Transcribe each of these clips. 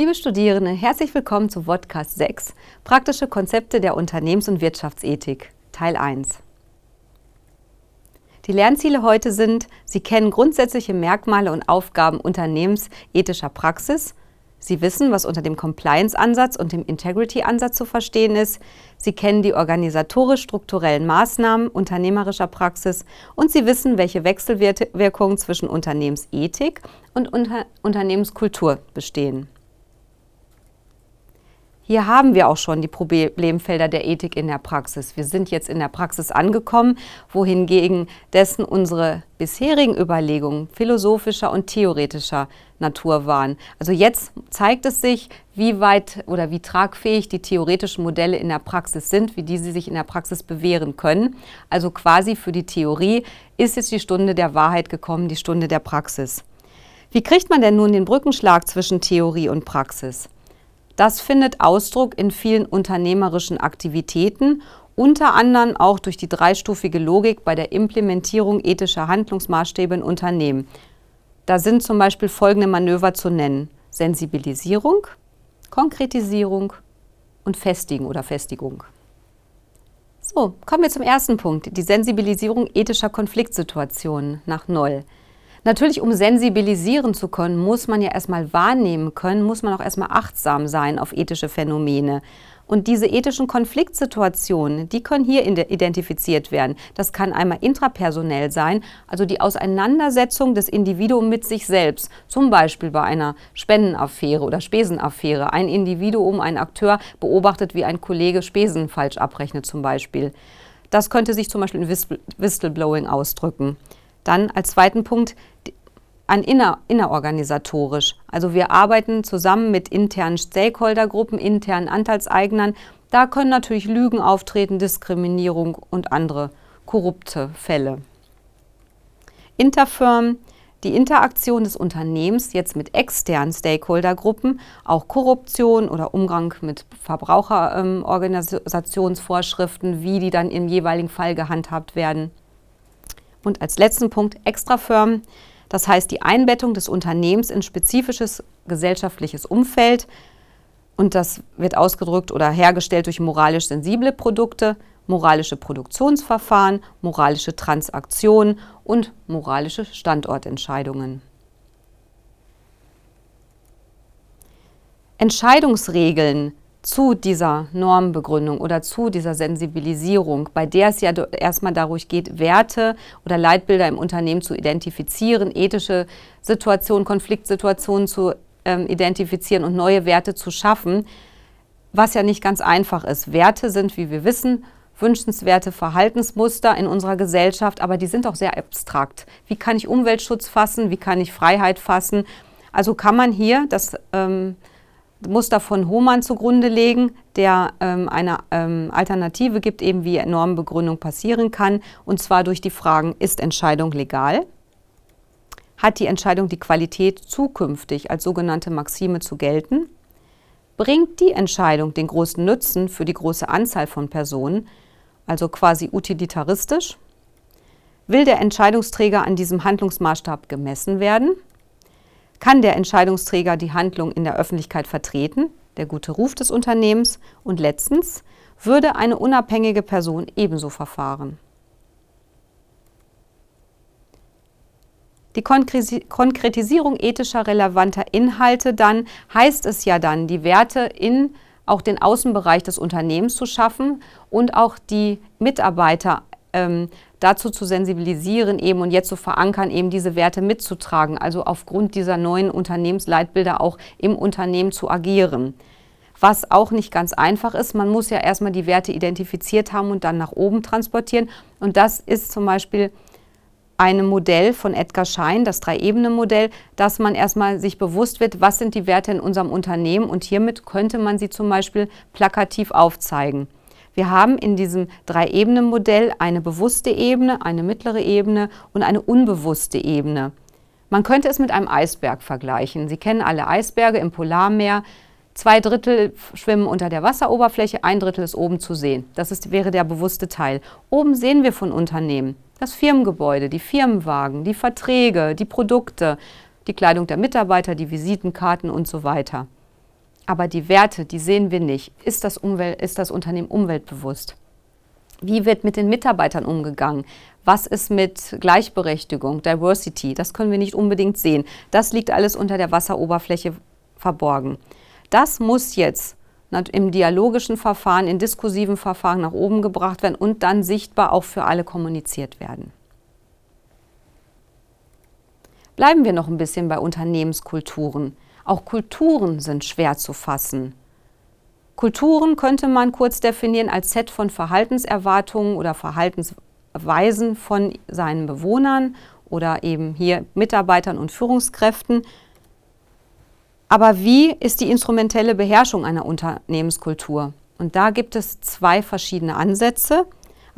Liebe Studierende, herzlich willkommen zu Podcast 6, Praktische Konzepte der Unternehmens- und Wirtschaftsethik, Teil 1. Die Lernziele heute sind, Sie kennen grundsätzliche Merkmale und Aufgaben unternehmensethischer Praxis, Sie wissen, was unter dem Compliance-Ansatz und dem Integrity-Ansatz zu verstehen ist. Sie kennen die organisatorisch-strukturellen Maßnahmen unternehmerischer Praxis und Sie wissen, welche Wechselwirkungen zwischen Unternehmensethik und Unter Unternehmenskultur bestehen. Hier haben wir auch schon die Problemfelder der Ethik in der Praxis. Wir sind jetzt in der Praxis angekommen, wohingegen dessen unsere bisherigen Überlegungen philosophischer und theoretischer Natur waren. Also jetzt zeigt es sich, wie weit oder wie tragfähig die theoretischen Modelle in der Praxis sind, wie die sie sich in der Praxis bewähren können. Also quasi für die Theorie ist jetzt die Stunde der Wahrheit gekommen, die Stunde der Praxis. Wie kriegt man denn nun den Brückenschlag zwischen Theorie und Praxis? Das findet Ausdruck in vielen unternehmerischen Aktivitäten, unter anderem auch durch die dreistufige Logik bei der Implementierung ethischer Handlungsmaßstäbe in Unternehmen. Da sind zum Beispiel folgende Manöver zu nennen. Sensibilisierung, Konkretisierung und Festigen oder Festigung. So, kommen wir zum ersten Punkt, die Sensibilisierung ethischer Konfliktsituationen nach Noll. Natürlich, um sensibilisieren zu können, muss man ja erstmal wahrnehmen können, muss man auch erstmal achtsam sein auf ethische Phänomene. Und diese ethischen Konfliktsituationen, die können hier identifiziert werden. Das kann einmal intrapersonell sein, also die Auseinandersetzung des Individuums mit sich selbst. Zum Beispiel bei einer Spendenaffäre oder Spesenaffäre. Ein Individuum, ein Akteur beobachtet, wie ein Kollege Spesen falsch abrechnet zum Beispiel. Das könnte sich zum Beispiel in Whistleblowing ausdrücken. Dann als zweiten Punkt an inner, innerorganisatorisch. Also wir arbeiten zusammen mit internen Stakeholdergruppen, internen Anteilseignern. Da können natürlich Lügen auftreten, Diskriminierung und andere korrupte Fälle. Interfirm, die Interaktion des Unternehmens jetzt mit externen Stakeholdergruppen, auch Korruption oder Umgang mit Verbraucherorganisationsvorschriften, wie die dann im jeweiligen Fall gehandhabt werden. Und als letzten Punkt Extrafirmen, das heißt die Einbettung des Unternehmens in spezifisches gesellschaftliches Umfeld. Und das wird ausgedrückt oder hergestellt durch moralisch sensible Produkte, moralische Produktionsverfahren, moralische Transaktionen und moralische Standortentscheidungen. Entscheidungsregeln zu dieser Normbegründung oder zu dieser Sensibilisierung, bei der es ja erstmal darum geht, Werte oder Leitbilder im Unternehmen zu identifizieren, ethische Situationen, Konfliktsituationen zu ähm, identifizieren und neue Werte zu schaffen, was ja nicht ganz einfach ist. Werte sind, wie wir wissen, wünschenswerte Verhaltensmuster in unserer Gesellschaft, aber die sind auch sehr abstrakt. Wie kann ich Umweltschutz fassen? Wie kann ich Freiheit fassen? Also kann man hier das ähm, Muster von Hohmann zugrunde legen, der ähm, eine ähm, Alternative gibt, eben wie Normbegründung passieren kann, und zwar durch die Fragen, ist Entscheidung legal? Hat die Entscheidung die Qualität, zukünftig als sogenannte Maxime zu gelten? Bringt die Entscheidung den großen Nutzen für die große Anzahl von Personen, also quasi utilitaristisch? Will der Entscheidungsträger an diesem Handlungsmaßstab gemessen werden? Kann der Entscheidungsträger die Handlung in der Öffentlichkeit vertreten, der gute Ruf des Unternehmens? Und letztens, würde eine unabhängige Person ebenso verfahren? Die Konkretisierung ethischer relevanter Inhalte dann heißt es ja dann, die Werte in auch den Außenbereich des Unternehmens zu schaffen und auch die Mitarbeiter ähm, dazu zu sensibilisieren eben und jetzt zu verankern, eben diese Werte mitzutragen, also aufgrund dieser neuen Unternehmensleitbilder auch im Unternehmen zu agieren. Was auch nicht ganz einfach ist, man muss ja erstmal die Werte identifiziert haben und dann nach oben transportieren. Und das ist zum Beispiel ein Modell von Edgar Schein, das Drei-Ebene-Modell, dass man erstmal sich bewusst wird, was sind die Werte in unserem Unternehmen und hiermit könnte man sie zum Beispiel plakativ aufzeigen. Wir haben in diesem Drei-Ebenen-Modell eine bewusste Ebene, eine mittlere Ebene und eine unbewusste Ebene. Man könnte es mit einem Eisberg vergleichen. Sie kennen alle Eisberge im Polarmeer. Zwei Drittel schwimmen unter der Wasseroberfläche, ein Drittel ist oben zu sehen. Das ist, wäre der bewusste Teil. Oben sehen wir von Unternehmen das Firmengebäude, die Firmenwagen, die Verträge, die Produkte, die Kleidung der Mitarbeiter, die Visitenkarten und so weiter. Aber die Werte, die sehen wir nicht. Ist das, Umwelt, ist das Unternehmen umweltbewusst? Wie wird mit den Mitarbeitern umgegangen? Was ist mit Gleichberechtigung, Diversity? Das können wir nicht unbedingt sehen. Das liegt alles unter der Wasseroberfläche verborgen. Das muss jetzt im dialogischen Verfahren, in diskursiven Verfahren nach oben gebracht werden und dann sichtbar auch für alle kommuniziert werden. Bleiben wir noch ein bisschen bei Unternehmenskulturen. Auch Kulturen sind schwer zu fassen. Kulturen könnte man kurz definieren als Set von Verhaltenserwartungen oder Verhaltensweisen von seinen Bewohnern oder eben hier Mitarbeitern und Führungskräften. Aber wie ist die instrumentelle Beherrschung einer Unternehmenskultur? Und da gibt es zwei verschiedene Ansätze.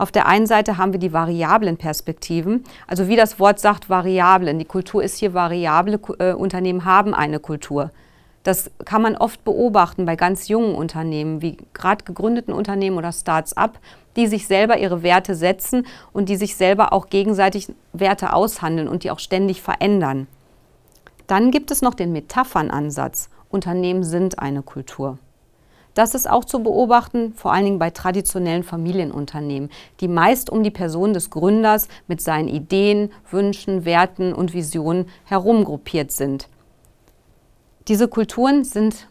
Auf der einen Seite haben wir die variablen Perspektiven, also wie das Wort sagt, Variablen. Die Kultur ist hier variable, äh, Unternehmen haben eine Kultur. Das kann man oft beobachten bei ganz jungen Unternehmen, wie gerade gegründeten Unternehmen oder Start-up, die sich selber ihre Werte setzen und die sich selber auch gegenseitig Werte aushandeln und die auch ständig verändern. Dann gibt es noch den Metaphernansatz. Unternehmen sind eine Kultur. Das ist auch zu beobachten, vor allen Dingen bei traditionellen Familienunternehmen, die meist um die Person des Gründers mit seinen Ideen, Wünschen, Werten und Visionen herumgruppiert sind. Diese Kulturen sind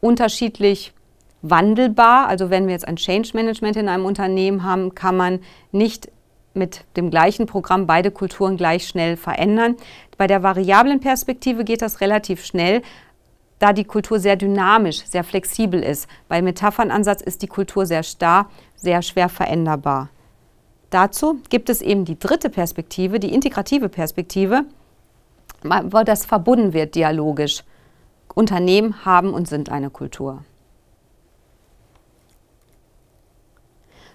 unterschiedlich wandelbar. Also wenn wir jetzt ein Change Management in einem Unternehmen haben, kann man nicht mit dem gleichen Programm beide Kulturen gleich schnell verändern. Bei der variablen Perspektive geht das relativ schnell, da die Kultur sehr dynamisch, sehr flexibel ist. Bei Metaphernansatz ist die Kultur sehr starr, sehr schwer veränderbar. Dazu gibt es eben die dritte Perspektive, die integrative Perspektive, wo das verbunden wird dialogisch. Unternehmen haben und sind eine Kultur.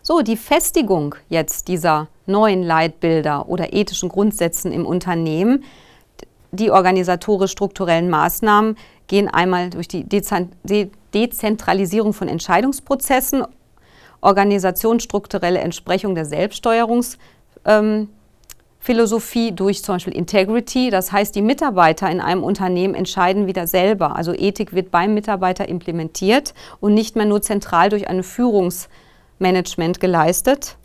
So, die Festigung jetzt dieser neuen Leitbilder oder ethischen Grundsätzen im Unternehmen, die organisatorisch-strukturellen Maßnahmen gehen einmal durch die Dezentralisierung von Entscheidungsprozessen, organisationsstrukturelle Entsprechung der Selbststeuerungs- ähm, durch zum Beispiel Integrity. Das heißt, die Mitarbeiter in einem Unternehmen entscheiden wieder selber. Also Ethik wird beim Mitarbeiter implementiert und nicht mehr nur zentral durch ein Führungsmanagement geleistet.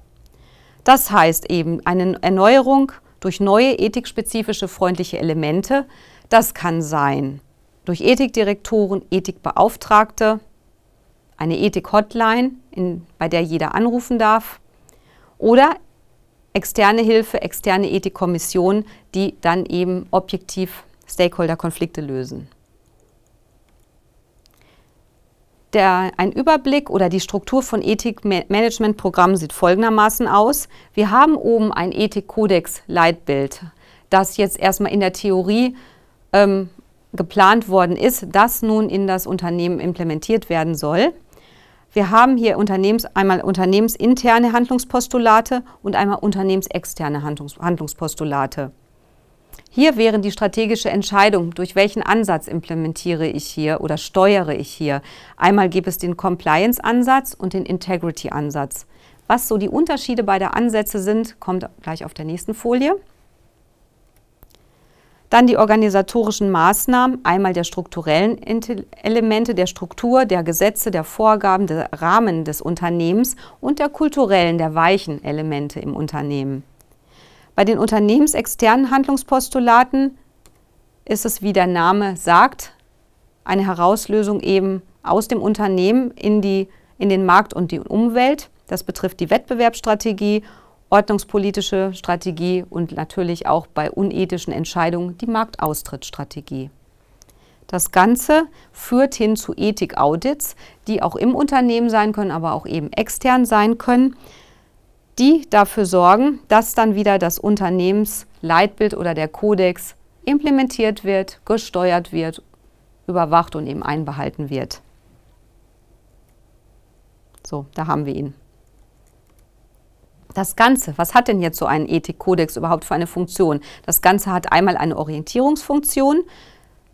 Das heißt eben eine Erneuerung durch neue ethikspezifische freundliche Elemente. Das kann sein durch Ethikdirektoren, Ethikbeauftragte, eine Ethik-Hotline, bei der jeder anrufen darf, oder externe Hilfe, externe Ethikkommissionen, die dann eben objektiv Stakeholder-Konflikte lösen. Der, ein Überblick oder die Struktur von Ethikmanagementprogrammen sieht folgendermaßen aus. Wir haben oben ein Ethikkodex-Leitbild, das jetzt erstmal in der Theorie ähm, geplant worden ist, das nun in das Unternehmen implementiert werden soll. Wir haben hier Unternehmens, einmal unternehmensinterne Handlungspostulate und einmal unternehmensexterne Handlungs, Handlungspostulate. Hier wäre die strategische Entscheidung, durch welchen Ansatz implementiere ich hier oder steuere ich hier. Einmal gibt es den Compliance-Ansatz und den Integrity-Ansatz. Was so die Unterschiede beider Ansätze sind, kommt gleich auf der nächsten Folie. Dann die organisatorischen Maßnahmen, einmal der strukturellen Elemente, der Struktur, der Gesetze, der Vorgaben, der Rahmen des Unternehmens und der kulturellen, der weichen Elemente im Unternehmen. Bei den unternehmensexternen Handlungspostulaten ist es, wie der Name sagt, eine Herauslösung eben aus dem Unternehmen in, die, in den Markt und die Umwelt. Das betrifft die Wettbewerbsstrategie ordnungspolitische Strategie und natürlich auch bei unethischen Entscheidungen die Marktaustrittsstrategie. Das Ganze führt hin zu Ethik-Audits, die auch im Unternehmen sein können, aber auch eben extern sein können, die dafür sorgen, dass dann wieder das Unternehmensleitbild oder der Kodex implementiert wird, gesteuert wird, überwacht und eben einbehalten wird. So, da haben wir ihn das Ganze, was hat denn jetzt so ein Ethikkodex überhaupt für eine Funktion? Das Ganze hat einmal eine Orientierungsfunktion,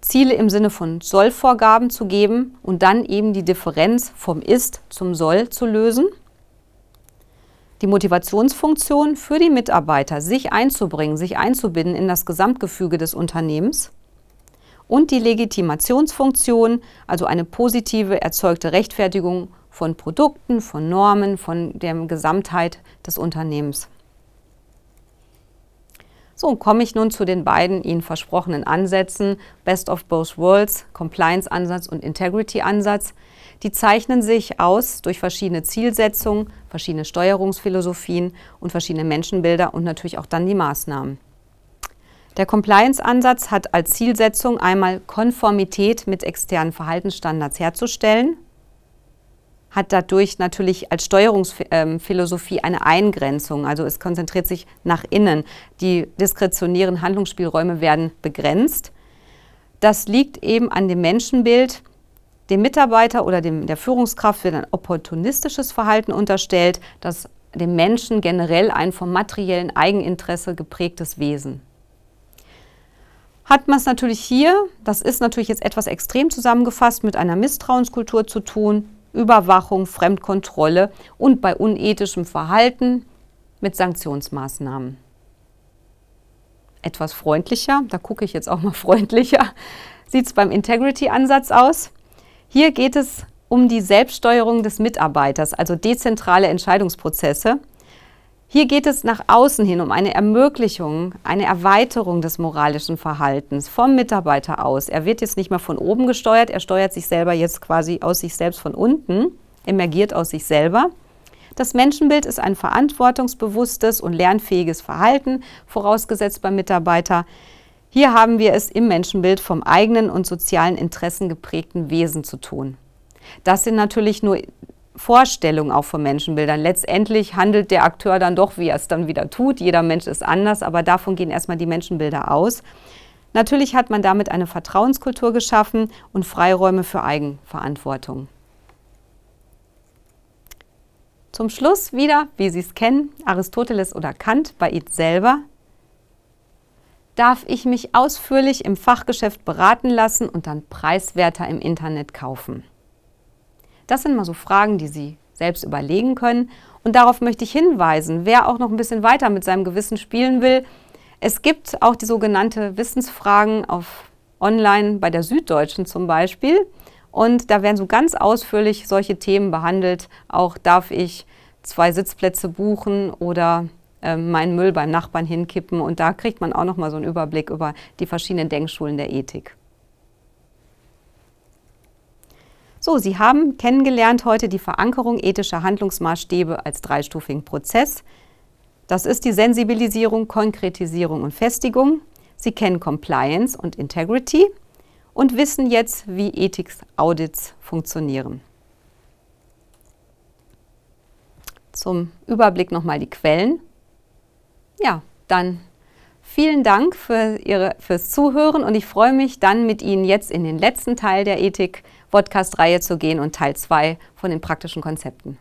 Ziele im Sinne von Sollvorgaben zu geben und dann eben die Differenz vom Ist zum Soll zu lösen. Die Motivationsfunktion für die Mitarbeiter, sich einzubringen, sich einzubinden in das Gesamtgefüge des Unternehmens. und die Legitimationsfunktion, also eine positive erzeugte Rechtfertigung von Produkten, von Normen, von der Gesamtheit des Unternehmens. So, komme ich nun zu den beiden Ihnen versprochenen Ansätzen, Best of Both Worlds, Compliance-Ansatz und Integrity-Ansatz. Die zeichnen sich aus durch verschiedene Zielsetzungen, verschiedene Steuerungsphilosophien und verschiedene Menschenbilder und natürlich auch dann die Maßnahmen. Der Compliance-Ansatz hat als Zielsetzung einmal Konformität mit externen Verhaltensstandards herzustellen, hat dadurch natürlich als Steuerungsphilosophie eine Eingrenzung, also es konzentriert sich nach innen. Die diskretionären Handlungsspielräume werden begrenzt. Das liegt eben an dem Menschenbild. Dem Mitarbeiter oder dem, der Führungskraft wird ein opportunistisches Verhalten unterstellt, das dem Menschen generell ein vom materiellen Eigeninteresse geprägtes Wesen hat man es natürlich hier, das ist natürlich jetzt etwas extrem zusammengefasst, mit einer Misstrauenskultur zu tun, Überwachung, Fremdkontrolle und bei unethischem Verhalten mit Sanktionsmaßnahmen. Etwas freundlicher, da gucke ich jetzt auch mal freundlicher, sieht es beim Integrity-Ansatz aus. Hier geht es um die Selbststeuerung des Mitarbeiters, also dezentrale Entscheidungsprozesse. Hier geht es nach außen hin um eine Ermöglichung, eine Erweiterung des moralischen Verhaltens vom Mitarbeiter aus. Er wird jetzt nicht mehr von oben gesteuert, er steuert sich selber jetzt quasi aus sich selbst von unten, emergiert aus sich selber. Das Menschenbild ist ein verantwortungsbewusstes und lernfähiges Verhalten, vorausgesetzt beim Mitarbeiter. Hier haben wir es im Menschenbild vom eigenen und sozialen Interessen geprägten Wesen zu tun. Das sind natürlich nur Vorstellung auch von Menschenbildern. Letztendlich handelt der Akteur dann doch, wie er es dann wieder tut. Jeder Mensch ist anders, aber davon gehen erstmal die Menschenbilder aus. Natürlich hat man damit eine Vertrauenskultur geschaffen und Freiräume für Eigenverantwortung. Zum Schluss wieder, wie Sie es kennen, Aristoteles oder Kant bei Ihnen selber. Darf ich mich ausführlich im Fachgeschäft beraten lassen und dann preiswerter im Internet kaufen? Das sind mal so Fragen, die Sie selbst überlegen können. Und darauf möchte ich hinweisen, wer auch noch ein bisschen weiter mit seinem Gewissen spielen will. Es gibt auch die sogenannte Wissensfragen auf online bei der Süddeutschen zum Beispiel. Und da werden so ganz ausführlich solche Themen behandelt. Auch darf ich zwei Sitzplätze buchen oder äh, meinen Müll beim Nachbarn hinkippen. Und da kriegt man auch noch mal so einen Überblick über die verschiedenen Denkschulen der Ethik. So, Sie haben kennengelernt heute die Verankerung ethischer Handlungsmaßstäbe als dreistufigen Prozess. Das ist die Sensibilisierung, Konkretisierung und Festigung. Sie kennen Compliance und Integrity und wissen jetzt, wie Ethik-Audits funktionieren. Zum Überblick nochmal die Quellen. Ja, dann vielen Dank für Ihre, fürs Zuhören und ich freue mich dann mit Ihnen jetzt in den letzten Teil der Ethik Podcast-Reihe zu gehen und Teil 2 von den praktischen Konzepten.